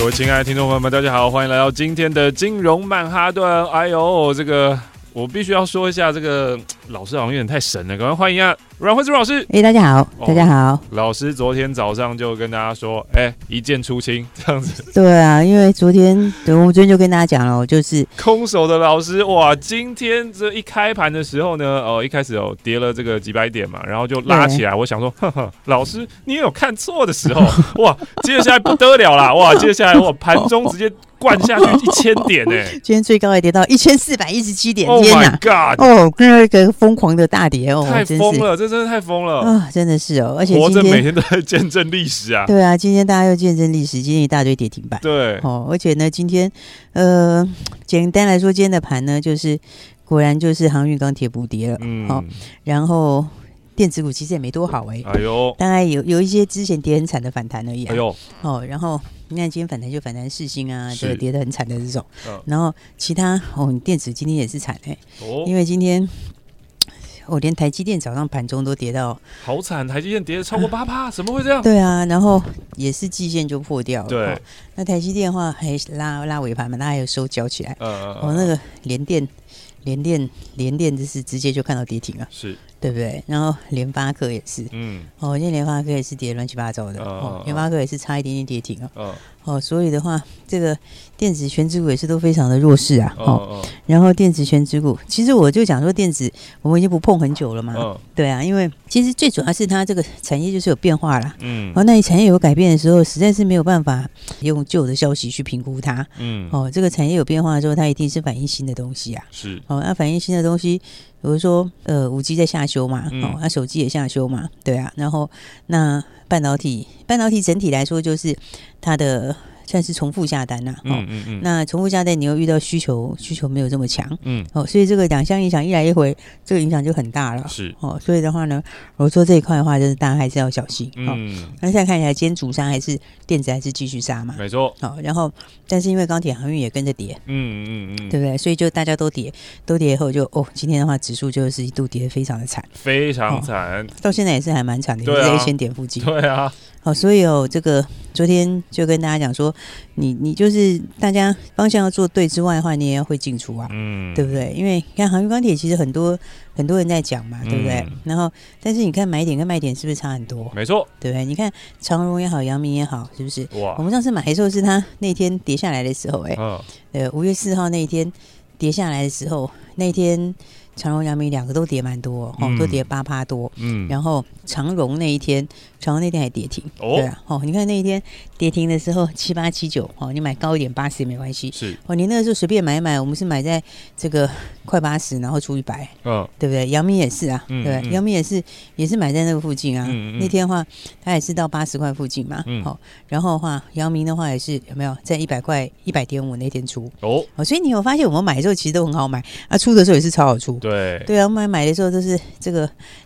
各位亲爱的听众朋友们，大家好，欢迎来到今天的金融曼哈顿。哎呦，这个我必须要说一下，这个老师好像有点太神了，赶快欢迎一下！阮慧珠老师，哎，大家好，大家好。哦，老师昨天早上就跟大家说，哎，一见出清 这样子。对啊，因为昨天，对，我们昨天就跟大家讲了，就是空手的老师，哇，今天这一开盘的时候呢，哦，一开始有跌了这个几百点嘛，然后就拉起来。我想说，呵呵，老师你也有看错的时候，哇，接下来不得了啦，哇，接下来我盘中直接灌下去一千点呢，今天最高也跌到一千四百一十七点，Oh my God，哦，那个疯狂的大跌哦，太疯了，这。真的太疯了啊！真的是哦，而且活着每天都在见证历史啊。对啊，今天大家又见证历史，今天一大堆跌停板。对哦，而且呢，今天呃，简单来说，今天的盘呢，就是果然就是航运钢铁补跌了。嗯，好，然后电子股其实也没多好哎。哎呦，大概有有一些之前跌很惨的反弹而已。哎呦，哦，然后你看今天反弹就反弹四星啊，这个跌得很惨的这种。然后其他哦，电子今天也是惨哎。哦，因为今天。我、哦、连台积电早上盘中都跌到好惨，台积电跌了超过八趴，怎么会这样？对啊，然后也是季线就破掉了。对，哦、那台积电的话还拉拉尾盘嘛，那还有收缴起来。哦，那个联电，连电，连电就是直接就看到跌停啊。是。对不对？然后联发科也是，嗯，哦，今天联发科也是跌乱七八糟的，哦，联发科也是差一点点跌停啊，哦，哦，所以的话，这个电子权值股也是都非常的弱势啊，哦，然后电子权值股，其实我就讲说电子，我们已经不碰很久了嘛，对啊，因为其实最主要是它这个产业就是有变化啦。嗯，哦，那你产业有改变的时候，实在是没有办法用旧的消息去评估它，嗯，哦，这个产业有变化的时候，它一定是反映新的东西啊，是，哦，那反映新的东西。比如说，呃，五 G 在下修嘛，嗯、哦，那手机也下修嘛，对啊，然后那半导体，半导体整体来说就是它的。算是重复下单呐，嗯嗯嗯，那重复下单你又遇到需求，需求没有这么强，嗯，哦，所以这个两项影响一来一回，这个影响就很大了，是。哦，所以的话呢，我说这一块的话，就是大家还是要小心，嗯，那现在看起来，今天主杀还是电子还是继续杀嘛，没错，好，然后但是因为钢铁航运也跟着跌，嗯嗯嗯，对不对？所以就大家都跌，都跌以后就哦，今天的话指数就是一度跌得非常的惨，非常惨，到现在也是还蛮惨的，一千点附近，对啊。好，所以哦，这个昨天就跟大家讲说，你你就是大家方向要做对之外的话，你也要会进出啊，嗯，对不对？因为你看航运钢铁其实很多很多人在讲嘛，对不对？嗯、然后，但是你看买点跟卖点是不是差很多？没错，对不对？你看长荣也好，阳明也好，是不是？哇！我们上次买的时候是它那天跌下来的时候，哎，呃，五月四号那一天跌下来的时候，那天。长荣、阳明两个都跌蛮多，哦，都跌八趴多。嗯，然后长荣那一天，长荣那天还跌停。哦，对啊，哦，你看那一天跌停的时候七八七九，哦，你买高一点八十也没关系。是，哦，你那个时候随便买一买，我们是买在这个快八十，然后出一百。嗯，对不对？姚明也是啊，对，姚明也是也是买在那个附近啊。那天的话，他也是到八十块附近嘛。嗯，好，然后的话，姚明的话也是有没有在一百块一百点五那天出？哦，所以你有发现我们买的时候其实都很好买，啊，出的时候也是超好出。对对啊，我们买的时候都是这个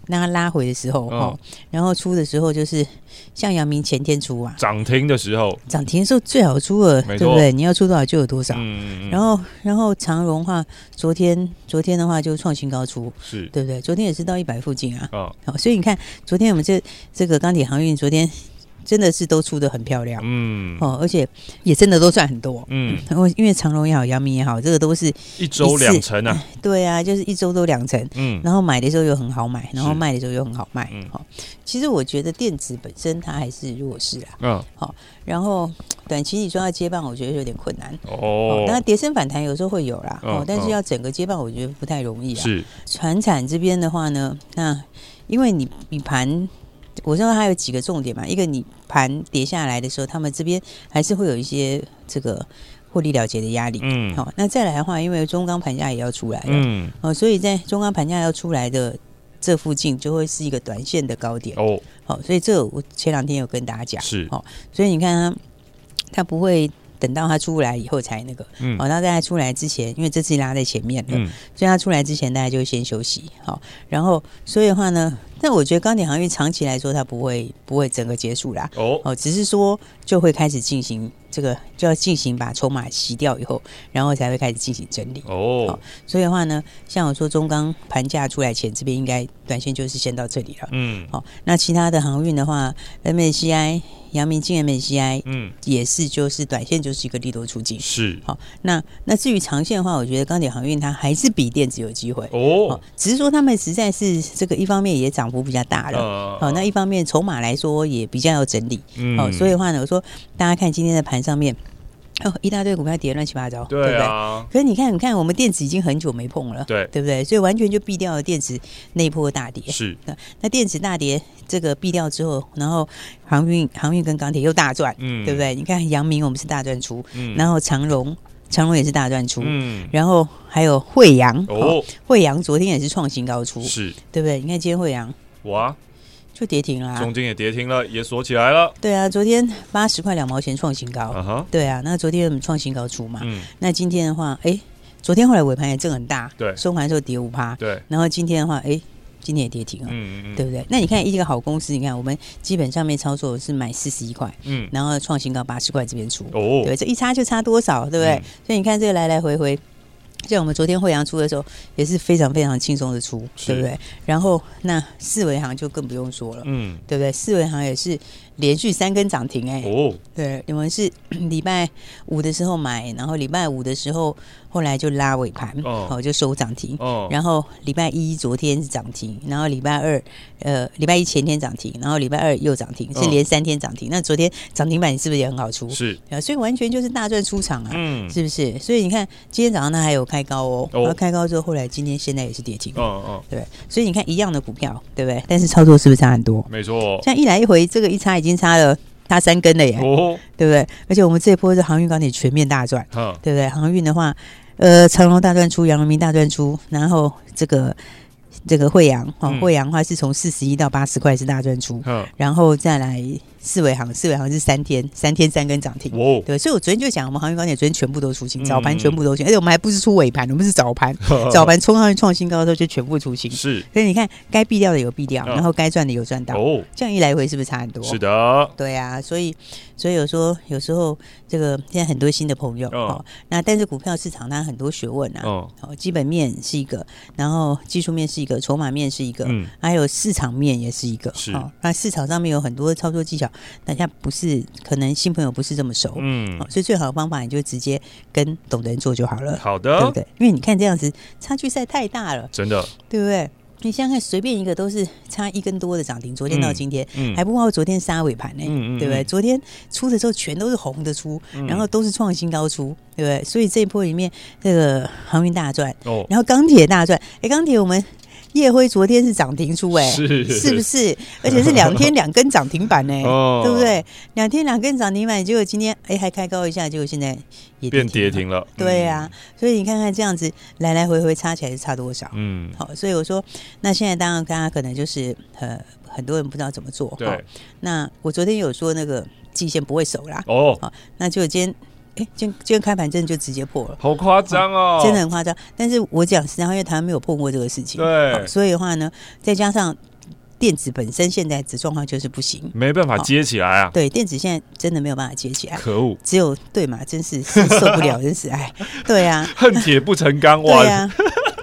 让它拉回的时候哈，然后出的时候就是像阳明前天出啊，涨停的时候，涨停的时候最好出了，对不对？你要出多少就有多少。嗯，然后然后长荣话，昨天昨天的话就创新高出，是对不对？昨天也是到一百附近啊。好，所以你看昨天我们这这个钢铁航运昨天。真的是都出的很漂亮，嗯，哦，而且也真的都赚很多，嗯，然后因为长荣也好，阳明也好，这个都是一周两成啊，对啊，就是一周都两成，嗯，然后买的时候又很好买，然后卖的时候又很好卖，嗯，好，其实我觉得电子本身它还是弱势啊，嗯，好，然后短期你说要接棒，我觉得有点困难，哦，那跌升反弹有时候会有啦，哦，但是要整个接棒，我觉得不太容易啊，是，船产这边的话呢，那因为你你盘。我认为它有几个重点嘛，一个你盘跌下来的时候，他们这边还是会有一些这个获利了结的压力。嗯，好，那再来的话，因为中钢盘价也要出来了，嗯，哦，所以在中钢盘价要出来的这附近，就会是一个短线的高点。哦，好，所以这我前两天有跟大家讲，是，哦，所以你看它它不会。等到他出来以后才那个，嗯，好，那在它出来之前，因为这次拉在前面了，嗯，所以他出来之前，大家就先休息，好，然后所以的话呢，但我觉得钢铁航运长期来说，它不会不会整个结束啦，哦，哦，只是说就会开始进行这个，就要进行把筹码洗掉以后，然后才会开始进行整理，哦，哦，所以的话呢，像我说中钢盘价出来前，这边应该短线就是先到这里了，嗯，好，那其他的航运的话，MSCI。阳明金 MSCI，嗯，也是，就是短线就是一个利多出尽，是。好。那那至于长线的话，我觉得钢铁航运它还是比电子有机会。哦，只是说他们实在是这个一方面也涨幅比较大了，哦、呃，那一方面筹码来说也比较要整理，嗯，哦，所以的话呢，我说大家看今天的盘上面。哦，一大堆股票跌乱七八糟，对啊。对不对？可是你看，你看，我们电子已经很久没碰了，对，对不对？所以完全就避掉了电子那一波大跌。是。那那电子大跌，这个避掉之后，然后航运、航运跟钢铁又大赚，嗯，对不对？你看阳明我们是大赚出，嗯，然后长荣、长隆也是大赚出，嗯，然后还有惠阳哦，惠阳昨天也是创新高出，是，对不对？你看今天惠阳，哇。就跌停了，啊，中间也跌停了，也锁起来了。对啊，昨天八十块两毛钱创新高。Uh huh. 对啊，那昨天我们创新高出嘛。嗯。那今天的话，哎，昨天后来尾盘也震很大。对。收盘的时候跌五趴。对。然后今天的话，哎，今天也跌停了。嗯嗯，对不对？那你看一个好公司，你看我们基本上面操作是买四十一块，嗯，然后创新高八十块这边出。哦。对，这一差就差多少，对不对？嗯、所以你看这个来来回回。像我们昨天惠阳出的时候也是非常非常轻松的出，对不对？然后那四维行就更不用说了，嗯，对不对？四维行也是连续三根涨停，欸，哎，哦，对，你们是 礼拜五的时候买，然后礼拜五的时候。后来就拉尾盘，哦，就收涨停。哦，然后礼拜一昨天是涨停，然后礼拜二，呃，礼拜一前天涨停，然后礼拜二又涨停，是连三天涨停。那昨天涨停板是不是也很好出？是啊，所以完全就是大赚出场啊，嗯，是不是？所以你看今天早上它还有开高哦，然后开高之后，后来今天现在也是跌停，哦哦，对，所以你看一样的股票，对不对？但是操作是不是差很多？没错，像一来一回，这个一差已经差了差三根了耶，哦，对不对？而且我们这一波是航运钢铁全面大赚，对不对？航运的话。呃，长隆大赚出，阳明大赚出，然后这个这个惠阳哦，惠阳的话是从四十一到八十块是大赚出，嗯、然后再来。四维行，四维行是三天，三天三根涨停，哦、对，所以我昨天就讲，我们航运钢铁昨天全部都出清，早盘全部都出清，而且我们还不是出尾盘，我们是早盘，早盘冲上去创新高的时候就全部出清，是，所以你看该避掉的有避掉，然后该赚的有赚到，哦，这样一来回是不是差很多？是的，对啊，所以所以有时候有时候这个现在很多新的朋友哦，那但是股票市场它很多学问啊，哦，基本面是一个，然后技术面是一个，筹码面是一个，嗯，还有市场面也是一个，是，那市场上面有很多操作技巧。大家不是可能新朋友不是这么熟，嗯，所以最好的方法你就直接跟懂的人做就好了。好的，对不对？因为你看这样子差距实在太大了，真的，对不对？你想想看，随便一个都是差一根多的涨停，昨天到今天，嗯，还不包括昨天杀尾盘呢，嗯嗯，对不对？昨天出的时候全都是红的出，然后都是创新高出，对不对？所以这一波里面，这个航运大赚，哦，然后钢铁大赚，哎，钢铁我们。烨辉昨天是涨停出哎、欸，是是不是？而且是两天两根涨停板呢、欸，哦、对不对？两天两根涨停板，结果今天哎、欸、还开高一下，结果现在也跌变跌停了。对呀、啊，所以你看看这样子来来回回差起来是差多少？嗯，好，所以我说，那现在当然大家可能就是呃很多人不知道怎么做。对，那我昨天有说那个季线不会守啦。哦，好，那就今天。哎，今今天开盘真的就直接破了，好夸张哦，真的很夸张。但是我讲实际上，因为台湾没有碰过这个事情，对，所以的话呢，再加上电子本身现在的状况就是不行，没办法接起来啊。对，电子现在真的没有办法接起来，可恶！只有对嘛，真是是受不了，真是哎，对啊，恨铁不成钢，哇！对呀。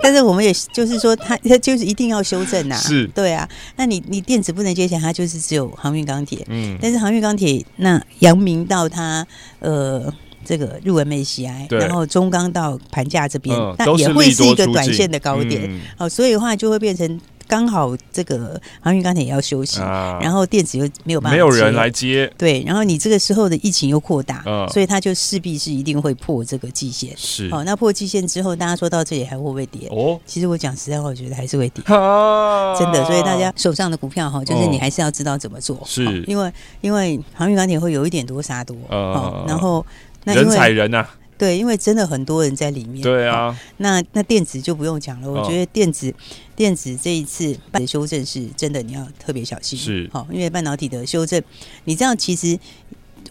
但是我们也就是说，它它就是一定要修正 呐，是对啊。那你你电子不能接起来，它就是只有航运钢铁，嗯。但是航运钢铁，那阳明到它呃。这个入 MSCI，然后中钢到盘价这边，嗯、那也会是一个短线的高点。嗯、哦，所以的话就会变成刚好这个航运钢铁也要休息，啊、然后电子又没有办法，没有人来接。对，然后你这个时候的疫情又扩大，嗯、所以它就势必是一定会破这个季线。是，哦，那破季线之后，大家说到这里还会不会跌？哦，其实我讲实在话，我觉得还是会跌，啊、真的。所以大家手上的股票哈，就是你还是要知道怎么做，是、哦，因为因为航运钢铁会有一点多杀多，嗯、哦，然后。那人踩人呐、啊，对，因为真的很多人在里面。对啊，那那电子就不用讲了。我觉得电子、哦、电子这一次的修正是真的，你要特别小心。是，好，因为半导体的修正，你知道其实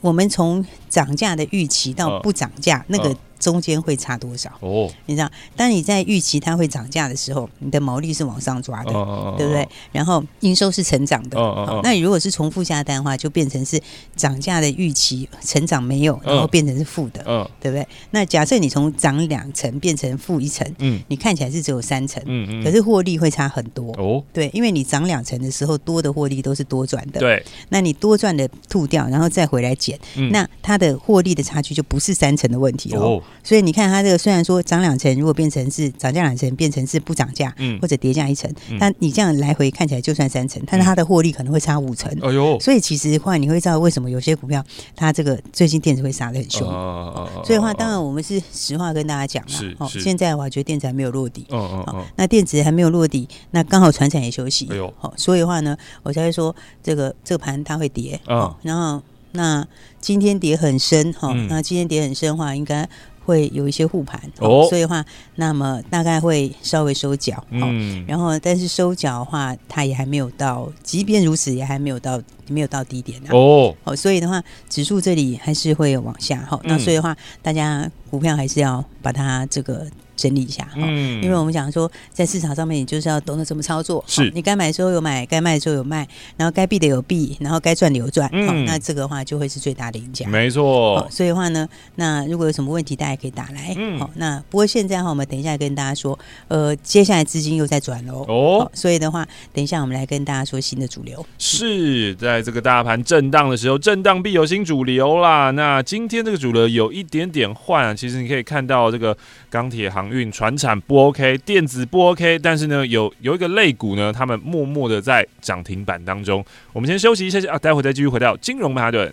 我们从涨价的预期到不涨价，那个。中间会差多少？哦，你知道，当你在预期它会涨价的时候，你的毛利是往上抓的，哦、对不对？然后营收是成长的。那你如果是重复下单的话，就变成是涨价的预期成长没有，然后变成是负的，哦、对不对？那假设你从涨两成变成负一成，嗯，你看起来是只有三成，嗯嗯，可是获利会差很多。哦，对，因为你涨两成的时候，多的获利都是多赚的。对，那你多赚的吐掉，然后再回来减，嗯、那它的获利的差距就不是三成的问题哦。哦所以你看，它这个虽然说涨两成，如果变成是涨价两成，变成是不涨价，嗯，或者跌价一成，但你这样来回看起来就算三成，但是它的获利可能会差五成。哎呦！所以其实后来你会知道为什么有些股票它这个最近电子会杀的很凶。所以的话，当然我们是实话跟大家讲了。哦，现在的话，觉得电子还没有落底。哦哦。那电子还没有落地，那刚好船产也休息。哎呦。好，所以的话呢，我才会说这个这个盘它会跌。哦。然后那今天跌很深哈，那今天跌很深的话，应该。会有一些护盘哦，所以的话，那么大概会稍微收脚，嗯，然后但是收脚的话，它也还没有到，即便如此，也还没有到没有到低点哦，哦，所以的话，指数这里还是会往下哈，那所以的话，大家股票还是要把它这个。整理一下，嗯，因为我们讲说，在市场上面，你就是要懂得怎么操作。是，你该买的时候有买，该卖的时候有卖，然后该避的有避，然后该赚的有赚。嗯，那这个的话就会是最大的赢家。没错。所以的话呢，那如果有什么问题，大家可以打来。嗯。好，那不过现在哈，我们等一下跟大家说，呃，接下来资金又在转喽。哦。所以的话，等一下我们来跟大家说新的主流。是在这个大盘震荡的时候，震荡必有新主流啦。那今天这个主流有一点点换啊，其实你可以看到这个钢铁行。运船产不 OK，电子不 OK，但是呢，有有一个类股呢，他们默默的在涨停板当中。我们先休息一下下啊，待会再继续回到金融曼哈顿。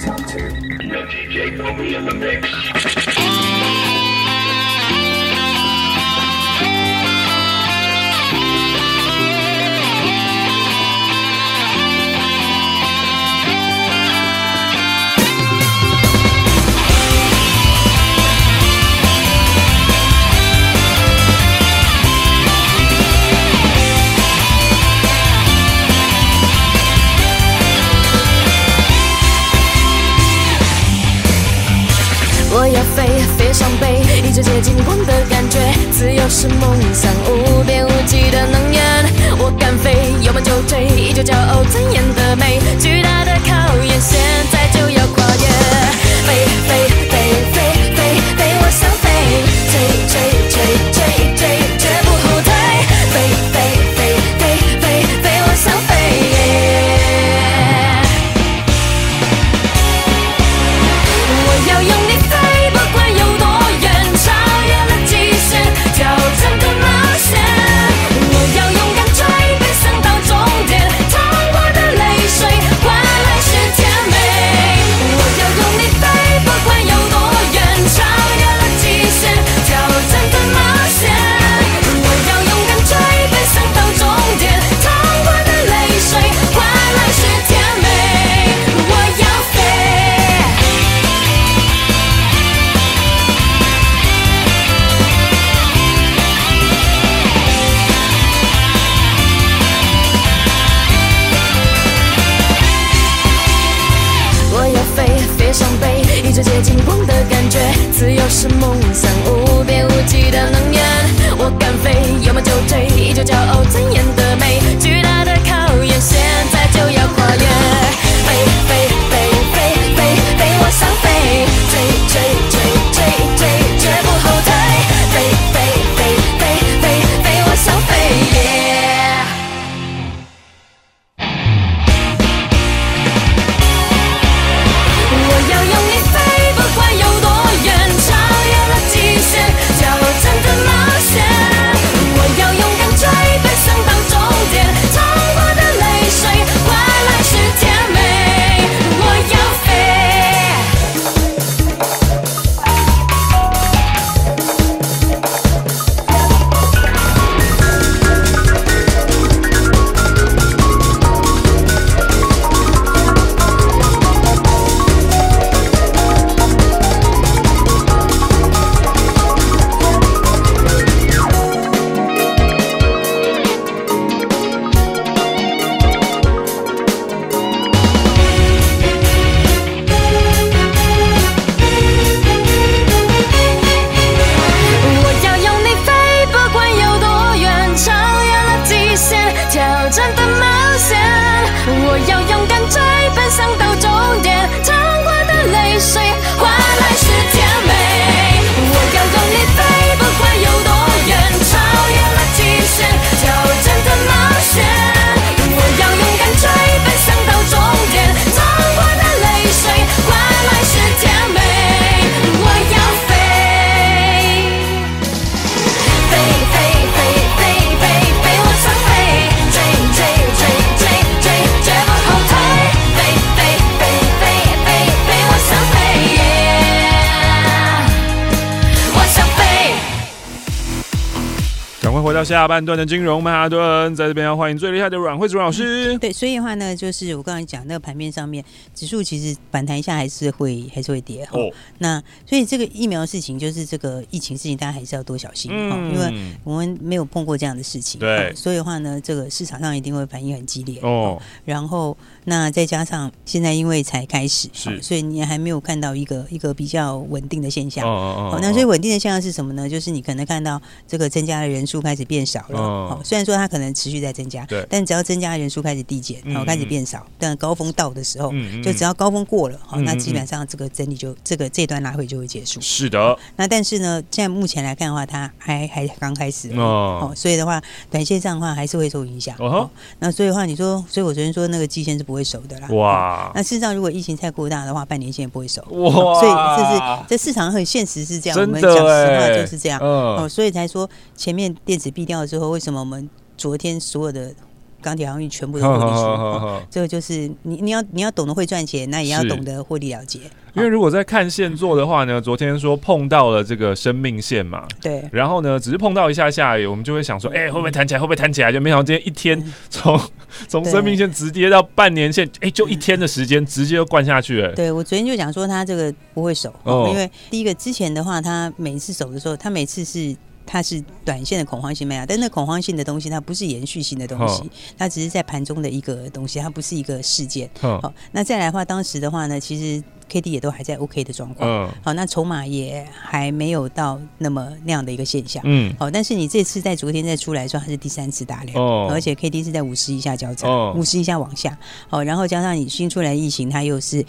Talk to. No DJ, put me in the mix. 我要飞，飞上北，一直接近光的感觉，自由是梦想，无边无际的能源。我敢飞，有梦就追，依旧骄傲尊严下半段的金融曼哈顿，在这边要欢迎最厉害的阮惠竹老师。嗯。对，所以的话呢，就是我刚才讲那个盘面上面，指数其实反弹一下还是会还是会跌哈。哦。那所以这个疫苗的事情，就是这个疫情事情，大家还是要多小心哈，嗯，因为我们没有碰过这样的事情。对。所以的话呢，这个市场上一定会反应很激烈哦。然后。那再加上现在因为才开始，是，所以你还没有看到一个一个比较稳定的现象。哦哦哦。那所以稳定的现象是什么呢？就是你可能看到这个增加的人数开始变少了。哦。虽然说它可能持续在增加，对。但只要增加的人数开始递减，然后开始变少，但高峰到的时候，就只要高峰过了，好，那基本上这个整理就这个这段拉回就会结束。是的。那但是呢，现在目前来看的话，它还还刚开始。哦。所以的话，短线上的话还是会受影响。哦。那所以的话，你说，所以我昨天说那个季线是不会守的啦。哇！那事实上，如果疫情太过大的话，半年线也不会守。哇！所以这是这市场很现实是这样，我们讲实话就是这样。哦，所以才说前面电子闭掉了之后，为什么我们昨天所有的钢铁航运全部都获利出？这个就是你你要你要懂得会赚钱，那也要懂得获利了结。因为如果在看线做的话呢，昨天说碰到了这个生命线嘛，对，然后呢，只是碰到一下下，我们就会想说，哎，会不会弹起来？会不会弹起来？就没想到今天一天 从从生命线直接到半年线，哎，就一天的时间直接就灌下去了。对，我昨天就讲说他这个不会守，因为第一个之前的话，他每次守的时候，他每次是。它是短线的恐慌性卖压，但那恐慌性的东西，它不是延续性的东西，它只是在盘中的一个东西，它不是一个事件。好，那再来的话，当时的话呢，其实 K D 也都还在 OK 的状况。好，那筹码也还没有到那么那样的一个现象。嗯，好，但是你这次在昨天再出来说，它是第三次大量，而且 K D 是在五十以下交叉，五十以下往下。好，然后加上你新出来的疫情，它又是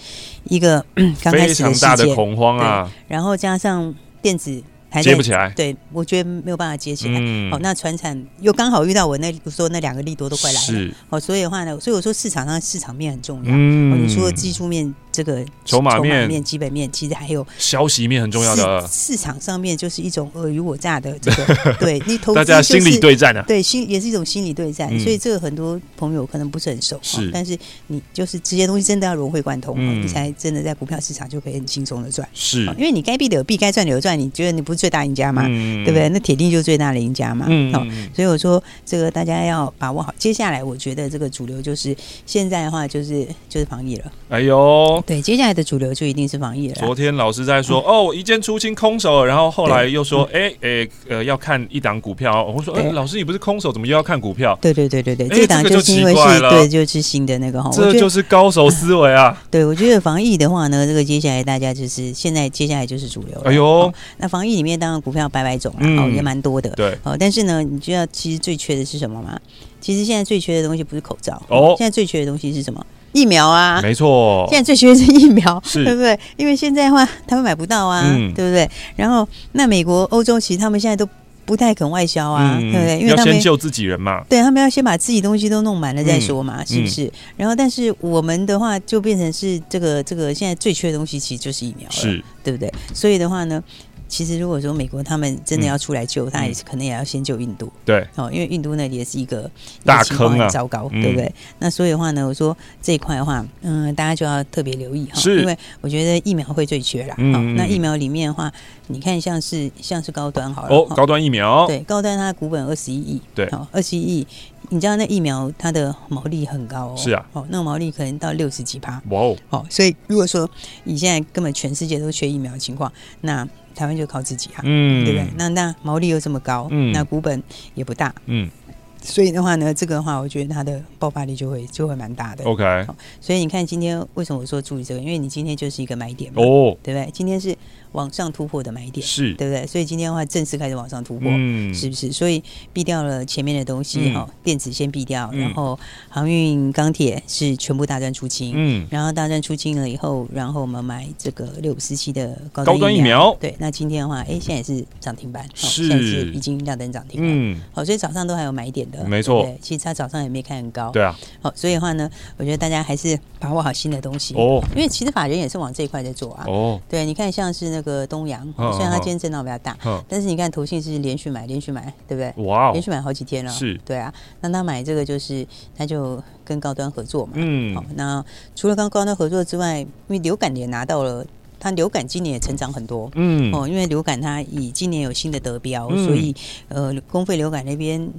一个刚开始的事件，恐慌啊，然后加上电子。接不起来，对，我觉得没有办法接起来。嗯、好，那船产又刚好遇到我那说那两个利多都快来了，好哦，所以的话呢，所以我说市场上市场面很重要。嗯，你除了技术面。这个筹码面、基本面，其实还有消息面很重要的。市场上面就是一种尔虞我诈的这个，对你投资、就是、大家心理对战啊，对，心也是一种心理对战。嗯、所以这个很多朋友可能不是很熟，是，但是你就是这些东西真的要融会贯通，嗯、你才真的在股票市场就可以很轻松的赚。是，因为你该避的有避，该赚的有赚，你觉得你不是最大赢家吗？嗯、对不对？那铁定就是最大的赢家嘛。嗯，好，所以我说这个大家要把握好。接下来我觉得这个主流就是现在的话就是就是防疫了。哎呦。对，接下来的主流就一定是防疫了。昨天老师在说，嗯、哦，一键出清空手，然后后来又说，哎哎、嗯，呃，要看一档股票。我说，哎，老师你不是空手，怎么又要看股票？对对对对对，这档就是因为是，对，就是新的那个哈，这就是高手思维啊。对，我觉得防疫的话呢，这个接下来大家就是现在接下来就是主流了。哎呦，那防疫里面当然股票百百种啊，哦，也蛮多的。对，哦，但是呢，你知道其实最缺的是什么吗？其实现在最缺的东西不是口罩，哦，现在最缺的东西是什么？疫苗啊，没错，现在最缺的是疫苗，是对不对？因为现在的话，他们买不到啊，嗯、对不对？然后，那美国、欧洲其实他们现在都不太肯外销啊，嗯、对不对？因为他们要先救自己人嘛，对他们要先把自己东西都弄满了再说嘛，嗯、是不是？嗯、然后，但是我们的话就变成是这个这个现在最缺的东西其实就是疫苗了，是对不对？所以的话呢。其实，如果说美国他们真的要出来救，他也是可能也要先救印度。对，哦，因为印度那里也是一个大坑啊，糟糕，对不对？那所以的话呢，我说这一块的话，嗯，大家就要特别留意哈，因为我觉得疫苗会最缺啦。嗯，那疫苗里面的话，你看像是像是高端好了，哦，高端疫苗，对，高端它的股本二十一亿，对，二十一亿，你知道那疫苗它的毛利很高哦，是啊，哦，那毛利可能到六十几趴，哇哦，哦，所以如果说你现在根本全世界都缺疫苗的情况，那台湾就靠自己啊，嗯，对不对？那那毛利又这么高，嗯，那股本也不大，嗯，所以的话呢，这个的话，我觉得它的爆发力就会就会蛮大的。OK，所以你看今天为什么我说注意这个？因为你今天就是一个买点嘛，哦，对不对？今天是。往上突破的买点是。对不对？所以今天的话正式开始往上突破，嗯，是不是？所以避掉了前面的东西哈，电子先避掉，然后航运、钢铁是全部大战出清，嗯，然后大战出清了以后，然后我们买这个六五四七的高端疫苗，对，那今天的话，哎，现在也是涨停板，是，现在是已经亮灯涨停了，嗯，好，所以早上都还有买点的，没错，对其实它早上也没开很高，对啊，好，所以的话呢，我觉得大家还是把握好新的东西哦，因为其实法人也是往这一块在做啊，哦，对，你看像是那。那个东阳，虽然它今天震荡比较大，但是你看投信是连续买，连续买，对不对？哇，连续买好几天了，是，对啊。那他买这个就是，他就跟高端合作嘛。嗯，好。那除了跟高端合作之外，因为流感也拿到了，它流感今年也成长很多。嗯，哦，因为流感它以今年有新的得标，所以呃，公费流感那边。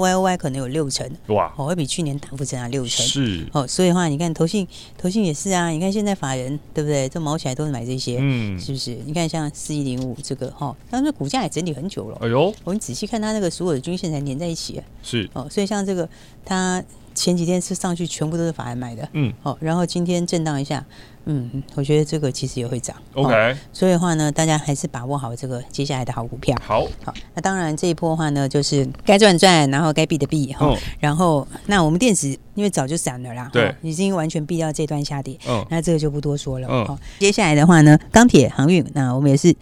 Y O Y 可能有六成哇，哦，会比去年大幅增加六成是哦，所以的话，你看投信投信也是啊，你看现在法人对不对？这毛起来都是买这些，嗯，是不是？你看像四一零五这个哈，但是股价也整理很久了，哎呦，我们仔细看它那个所有的均线才连在一起，是哦，所以像这个它前几天是上去全部都是法人买的，嗯，哦，然后今天震荡一下。嗯，我觉得这个其实也会涨。OK，哦，所以的话呢，大家还是把握好这个接下来的好股票。好，好，那当然这一波的话呢，就是该赚赚，然后该避的避哈。哦，然后那我们电子因为早就散了啦，对，已经完全避掉这段下跌。嗯，那这个就不多说了。嗯，哦，接下来的话呢，钢铁航运，那我们也是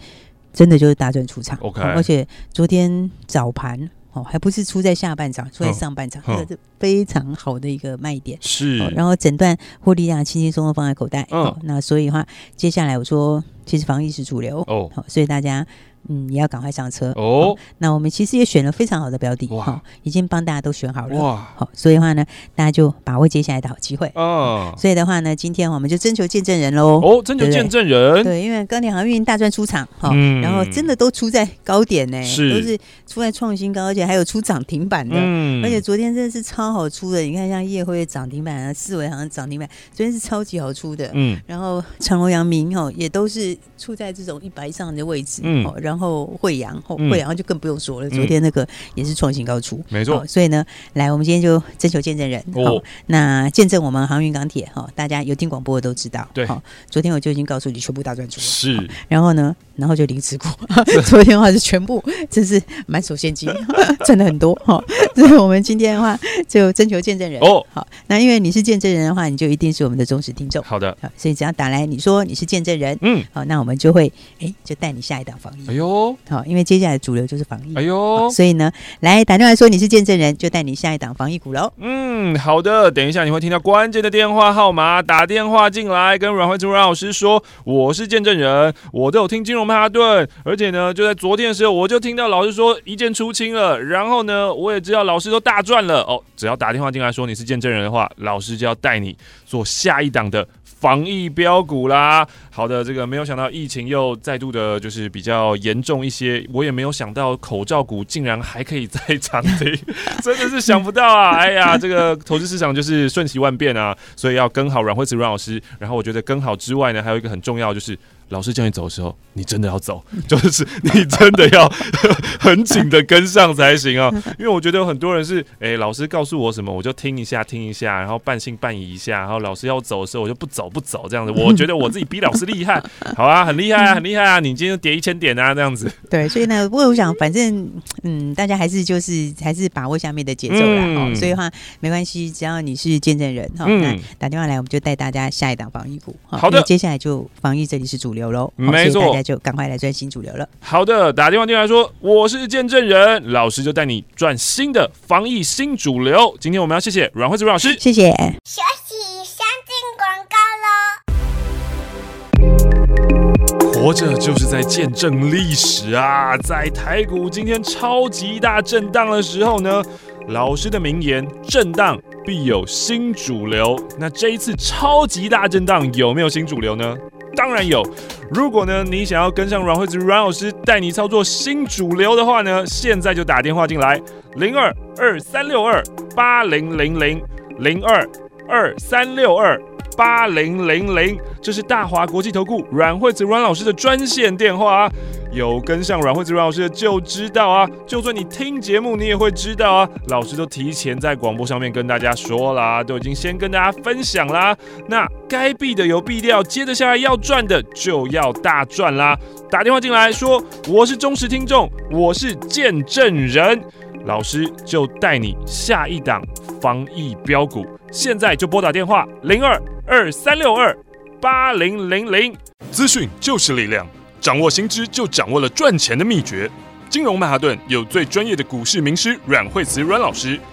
真的就是大赚出场。OK，而且昨天早盘。哦，还不是出在下半场，出在上半场，这个是非常好的一个卖点。是，然后整段获利量轻轻松松放在口袋。嗯，那所以的话，接下来我说，其实防疫是主流。哦，好，所以大家。嗯，也要赶快上车哦。那我们其实也选了非常好的标的，哈，已经帮大家都选好了。哇，好，所以的话呢，大家就把握接下来的好机会。嗯，所以的话呢，今天我们就征求见证人喽。哦，征求见证人。对，因为钢铁航运大赚出场，哈，然后真的都出在高点呢，是，都是出在创新高，而且还有出涨停板的。嗯，而且昨天真的是超好出的，你看像夜辉涨停板啊，四维好像涨停板，昨天是超级好出的。嗯，然后长隆、阳明哦，也都是出在这种一百以上的位置。嗯，然后。然后惠阳，后惠阳就更不用说了。昨天那个也是创新高出，没错。所以呢，来，我们今天就征求见证人。哦，那见证我们航运港铁哈，大家有听广播的都知道。对，昨天我就已经告诉你，全部大赚出。是。然后呢，然后就零持股。昨天的话是全部，真是满手现金，赚的很多哈。所以我们今天的话就征求见证人。哦，好。那因为你是见证人的话，你就一定是我们的忠实听众。好的。好，所以只要打来，你说你是见证人，嗯，好，那我们就会哎，就带你下一档防疫。哦，好，因为接下来主流就是防疫，哎呦，所以呢，来打电话说你是见证人，就带你下一档防疫股喽。嗯，好的，等一下你会听到关键的电话号码，打电话进来跟阮慧珠阮老师说我是见证人，我都有听金融曼哈顿，而且呢，就在昨天的时候我就听到老师说一键出清了，然后呢，我也知道老师都大赚了哦。只要打电话进来说你是见证人的话，老师就要带你做下一档的。防疫标股啦，好的，这个没有想到疫情又再度的，就是比较严严重一些。我也没有想到口罩股竟然还可以再涨停，真的是想不到啊！哎呀，这个投资市场就是瞬息万变啊，所以要跟好阮慧慈阮老师。然后我觉得跟好之外呢，还有一个很重要就是。老师叫你走的时候，你真的要走，就是你真的要 很紧的跟上才行啊！因为我觉得有很多人是，哎、欸，老师告诉我什么，我就听一下，听一下，然后半信半疑一下，然后老师要走的时候，我就不走不走这样子。我觉得我自己比老师厉害，好啊，很厉害啊，很厉害啊！你今天跌一千点啊，这样子。对，所以呢，不过我想，反正嗯，大家还是就是还是把握下面的节奏啦。嗯、所以的话没关系，只要你是见证人哈，嗯、那打电话来，我们就带大家下一档防疫股。好的，接下来就防疫这里是主流。有喽，没错，大家就赶快来赚新主流了。好的，打电话进来说我是见证人，老师就带你赚新的防疫新主流。今天我们要谢谢阮慧子老师，谢谢。休息，先进广告喽。活着就是在见证历史啊！在台股今天超级大震荡的时候呢，老师的名言：震荡必有新主流。那这一次超级大震荡有没有新主流呢？当然有，如果呢你想要跟上阮惠子阮老师带你操作新主流的话呢，现在就打电话进来，零二二三六二八零零零零二二三六二八零零零，这是大华国际投顾阮惠子阮老师的专线电话啊。有跟上阮惠子阮老师的就知道啊，就算你听节目，你也会知道啊。老师都提前在广播上面跟大家说啦，都已经先跟大家分享啦。那该避的有避掉，接着下来要赚的就要大赚啦。打电话进来说我是忠实听众，我是见证人，老师就带你下一档防疫标股。现在就拨打电话零二二三六二八零零零，资讯就是力量。掌握新知，就掌握了赚钱的秘诀。金融曼哈顿有最专业的股市名师阮慧慈阮老师，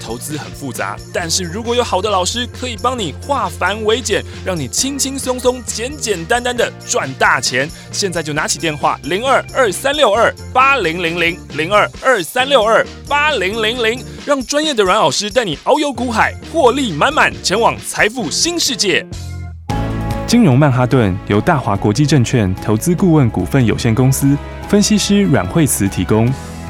投资很复杂，但是如果有好的老师可以帮你化繁为简，让你轻轻松松、简简单单的赚大钱。现在就拿起电话零二二三六二八零零零零二二三六二八零零零，让专业的阮老师带你遨游股海，获利满满，前往财富新世界。金融曼哈顿由大华国际证券投资顾问股份有限公司分析师阮慧慈提供。